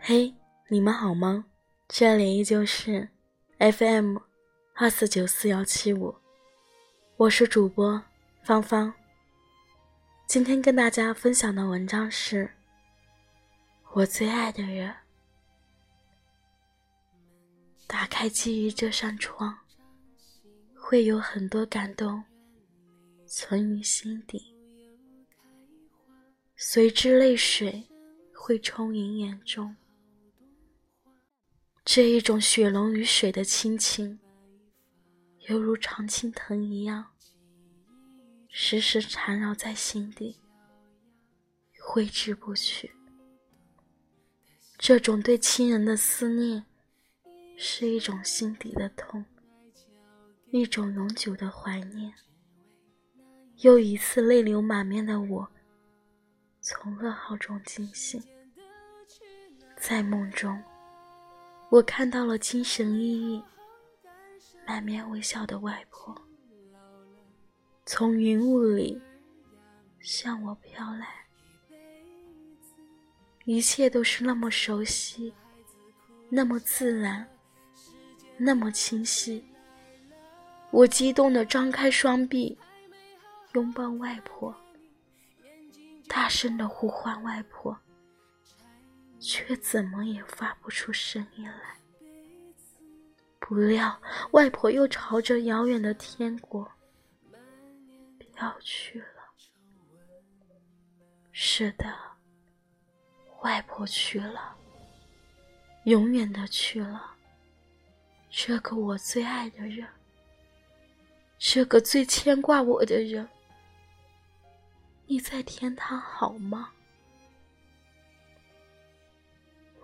嘿，你们好吗？这里依旧是 FM 二四九四幺七五，我是主播芳芳。今天跟大家分享的文章是《我最爱的人》。打开基于这扇窗，会有很多感动存于心底，随之泪水会充盈眼中。这一种血浓于水的亲情，犹如常青藤一样，时时缠绕在心底，挥之不去。这种对亲人的思念，是一种心底的痛，一种永久的怀念。又一次泪流满面的我，从噩耗中惊醒，在梦中。我看到了精神奕奕、满面微笑的外婆，从云雾里向我飘来，一切都是那么熟悉，那么自然，那么清晰。我激动地张开双臂，拥抱外婆，大声的呼唤外婆。却怎么也发不出声音来。不料，外婆又朝着遥远的天国飘去了。是的，外婆去了，永远的去了。这个我最爱的人，这个最牵挂我的人，你在天堂好吗？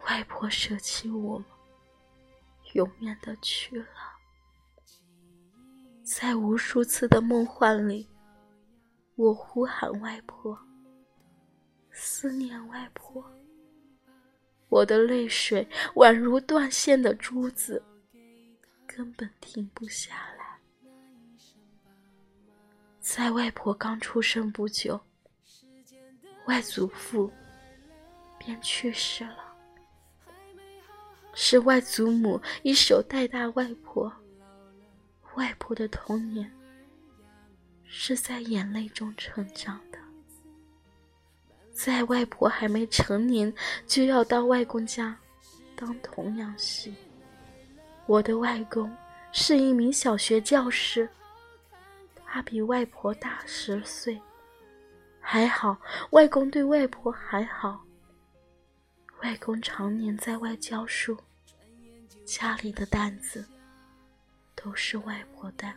外婆舍弃我，永远的去了。在无数次的梦幻里，我呼喊外婆，思念外婆。我的泪水宛如断线的珠子，根本停不下来。在外婆刚出生不久，外祖父便去世了。是外祖母一手带大外婆，外婆的童年是在眼泪中成长的。在外婆还没成年，就要到外公家当童养媳。我的外公是一名小学教师，他比外婆大十岁，还好，外公对外婆还好。外公常年在外教书。家里的担子都是外婆担，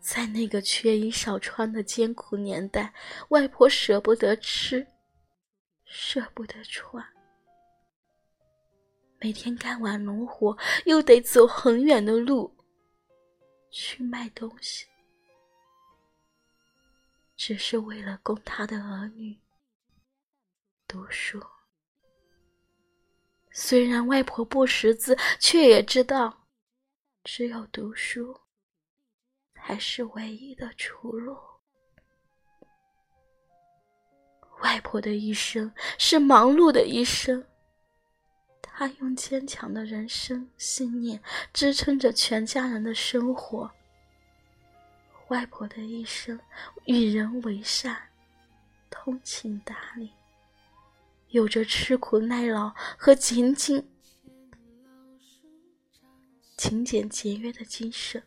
在那个缺衣少穿的艰苦年代，外婆舍不得吃，舍不得穿，每天干完农活又得走很远的路去卖东西，只是为了供他的儿女读书。虽然外婆不识字，却也知道，只有读书才是唯一的出路。外婆的一生是忙碌的一生，她用坚强的人生信念支撑着全家人的生活。外婆的一生与人为善，通情达理。有着吃苦耐劳和勤勤勤俭节约的精神，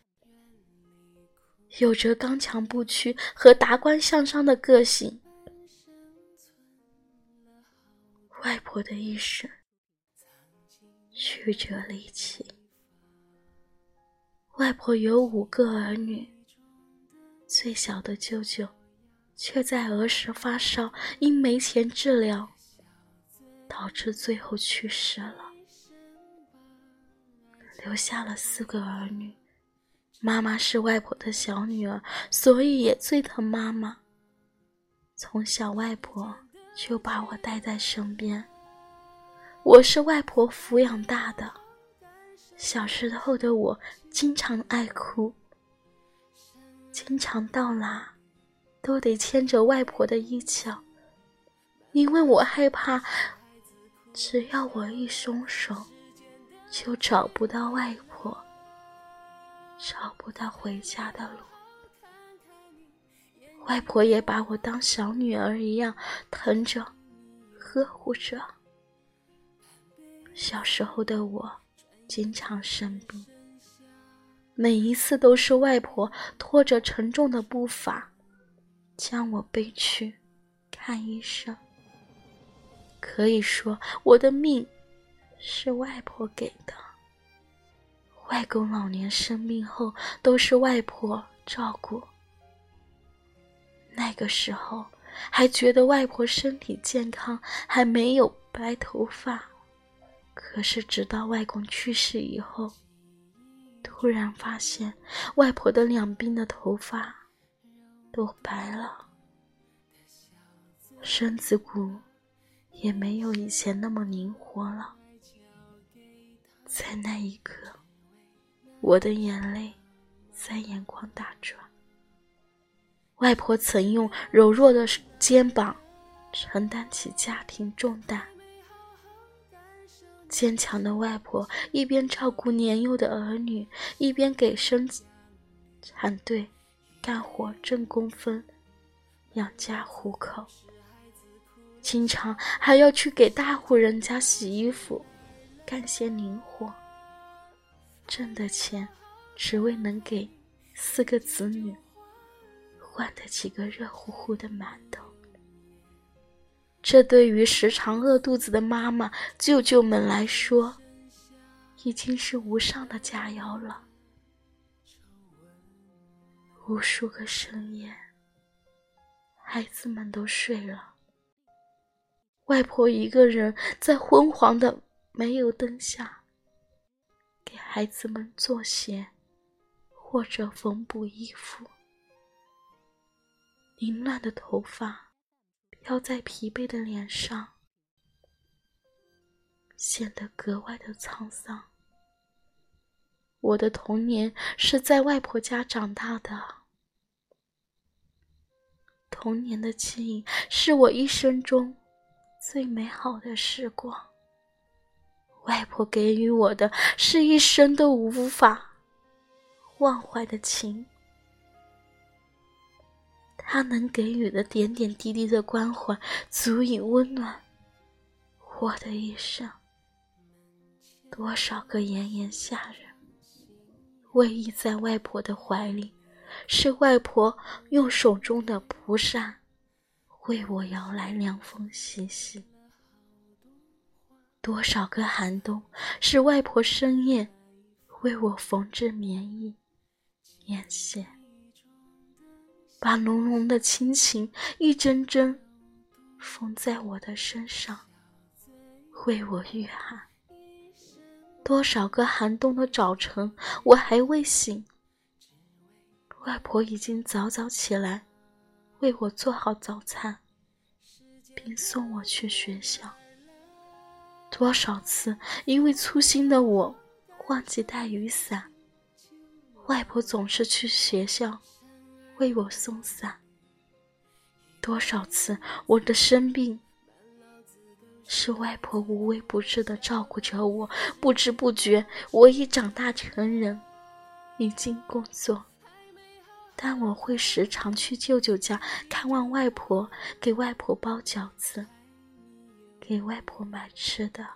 有着刚强不屈和达观向上的个性。外婆的一生曲折离奇。外婆有五个儿女，最小的舅舅却在儿时发烧，因没钱治疗。导致最后去世了，留下了四个儿女。妈妈是外婆的小女儿，所以也最疼妈妈。从小，外婆就把我带在身边，我是外婆抚养大的。小时候的我经常爱哭，经常到哪都得牵着外婆的衣角，因为我害怕，只要我一松手，就找不到外婆，找不到回家的路。外婆也把我当小女儿一样疼着、呵护着。小时候的我，经常生病。每一次都是外婆拖着沉重的步伐，将我背去看医生。可以说，我的命是外婆给的。外公老年生病后，都是外婆照顾。那个时候，还觉得外婆身体健康，还没有白头发。可是，直到外公去世以后，突然发现，外婆的两鬓的头发都白了，身子骨也没有以前那么灵活了。在那一刻，我的眼泪在眼眶打转。外婆曾用柔弱的肩膀承担起家庭重担。坚强的外婆一边照顾年幼的儿女，一边给生产队干活挣工分，养家糊口。经常还要去给大户人家洗衣服，干些零活。挣的钱，只为能给四个子女换得几个热乎乎的馒头。这对于时常饿肚子的妈妈、舅舅们来说，已经是无上的佳肴了。无数个深夜，孩子们都睡了，外婆一个人在昏黄的煤油灯下，给孩子们做鞋或者缝补衣服，凌乱的头发。飘在疲惫的脸上，显得格外的沧桑。我的童年是在外婆家长大的，童年的记忆是我一生中最美好的时光。外婆给予我的是一生都无法忘怀的情。他能给予的点点滴滴的关怀，足以温暖我的一生。多少个炎炎夏日，偎依在外婆的怀里，是外婆用手中的蒲扇为我摇来凉风习习。多少个寒冬，是外婆深夜为我缝制棉衣、棉鞋。把浓浓的亲情一针针缝在我的身上，为我御寒。多少个寒冬的早晨，我还未醒，外婆已经早早起来，为我做好早餐，并送我去学校。多少次因为粗心的我忘记带雨伞，外婆总是去学校。为我送伞，多少次我的生病，是外婆无微不至的照顾着我。不知不觉，我已长大成人，已经工作，但我会时常去舅舅家看望外婆，给外婆包饺子，给外婆买吃的，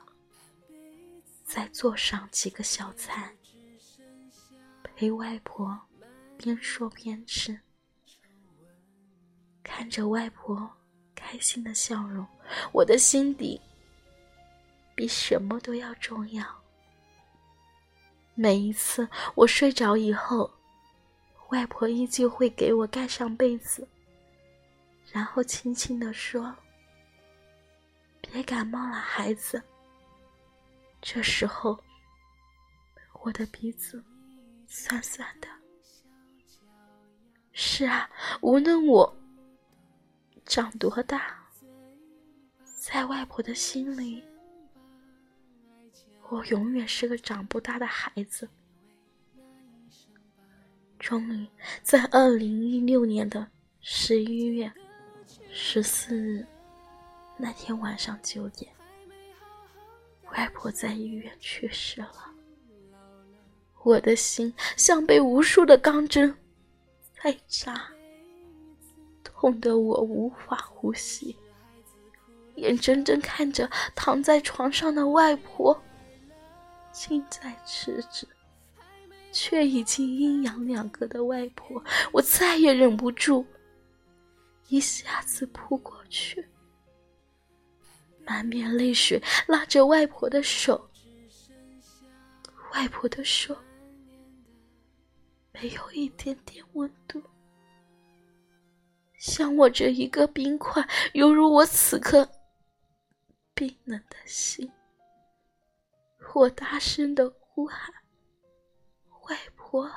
再做上几个小菜，陪外婆边说边吃。看着外婆开心的笑容，我的心底比什么都要重要。每一次我睡着以后，外婆依旧会给我盖上被子，然后轻轻地说：“别感冒了，孩子。”这时候，我的鼻子酸酸的。是啊，无论我。长多大，在外婆的心里，我永远是个长不大的孩子。终于，在二零一六年的十一月十四日那天晚上九点，外婆在医院去世了。我的心像被无数的钢针在扎，痛得我无法呼吸，眼睁睁看着躺在床上的外婆近在咫尺，却已经阴阳两隔的外婆，我再也忍不住，一下子扑过去，满面泪水拉着外婆的手，外婆的手。没有一点点温度，像我这一个冰块，犹如我此刻冰冷的心。我大声的呼喊：“外婆，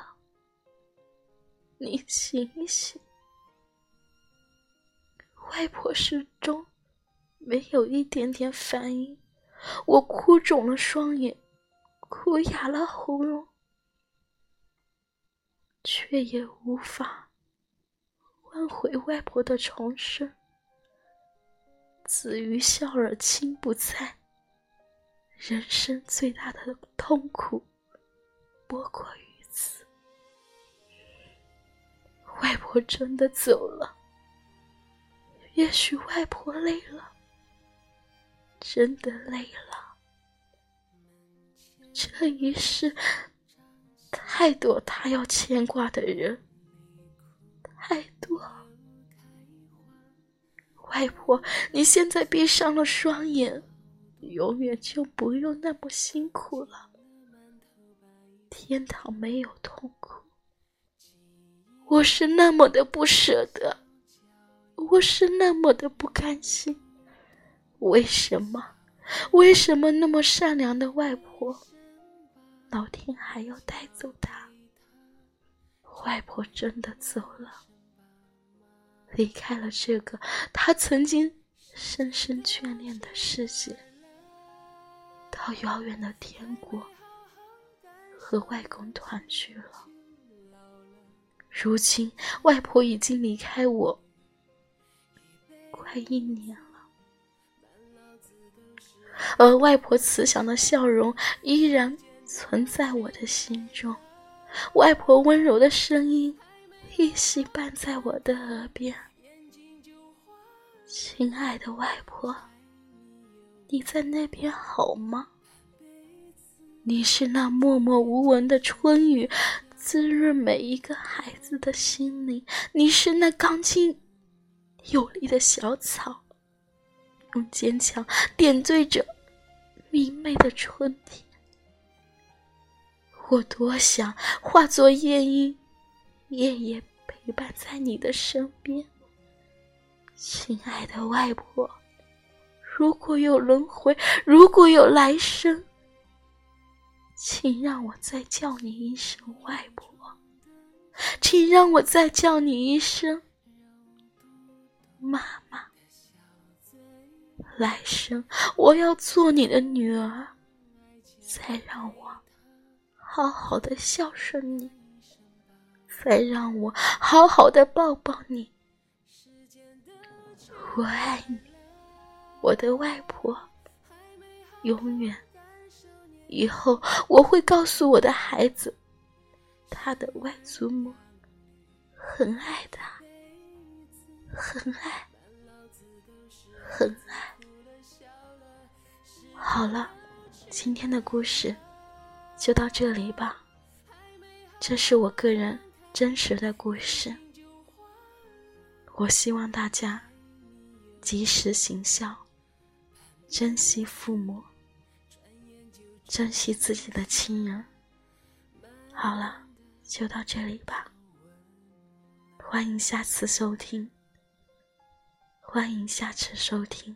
你醒醒！”外婆始终没有一点点反应，我哭肿了双眼，哭哑了喉咙。却也无法挽回外婆的重生。子欲孝而亲不在，人生最大的痛苦莫过于此。外婆真的走了，也许外婆累了，真的累了。这一世。太多他要牵挂的人，太多。外婆，你现在闭上了双眼，永远就不用那么辛苦了。天堂没有痛苦，我是那么的不舍得，我是那么的不甘心。为什么？为什么那么善良的外婆？老天还要带走他，外婆真的走了，离开了这个他曾经深深眷恋的世界，到遥远的天国和外公团聚了。如今外婆已经离开我快一年了，而外婆慈祥的笑容依然。存在我的心中，外婆温柔的声音依稀伴在我的耳边。亲爱的外婆，你在那边好吗？你是那默默无闻的春雨，滋润每一个孩子的心灵。你是那刚劲有力的小草，用坚强点缀着明媚的春天。我多想化作夜莺，夜夜陪伴在你的身边，亲爱的外婆。如果有轮回，如果有来生，请让我再叫你一声外婆，请让我再叫你一声妈妈。来生我要做你的女儿，再让我。好好的孝顺你，再让我好好的抱抱你。我爱你，我的外婆，永远。以后我会告诉我的孩子，他的外祖母很爱他，很爱，很爱。好了，今天的故事。就到这里吧。这是我个人真实的故事。我希望大家及时行孝，珍惜父母，珍惜自己的亲人。好了，就到这里吧。欢迎下次收听，欢迎下次收听。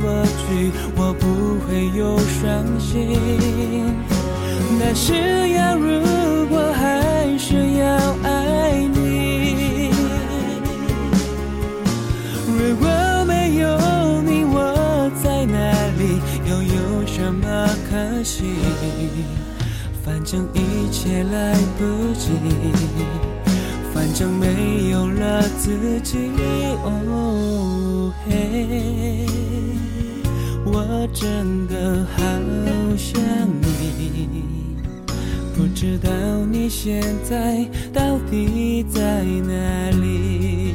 过去，我不会有伤心。但是要如果还是要爱你，如果没有你，我在哪里又有什么。可惜，反正一切来不及，反正没有了自己。哦嘿，我真的好想你，不知道你现在到底在哪里。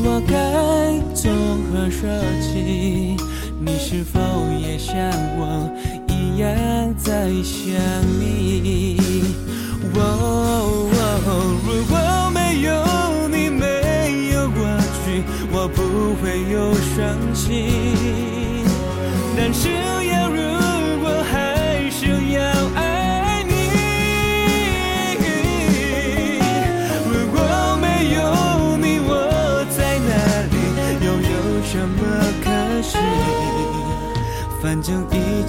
我该从何说起？你是否也像我一样在想你？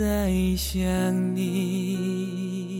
在想你？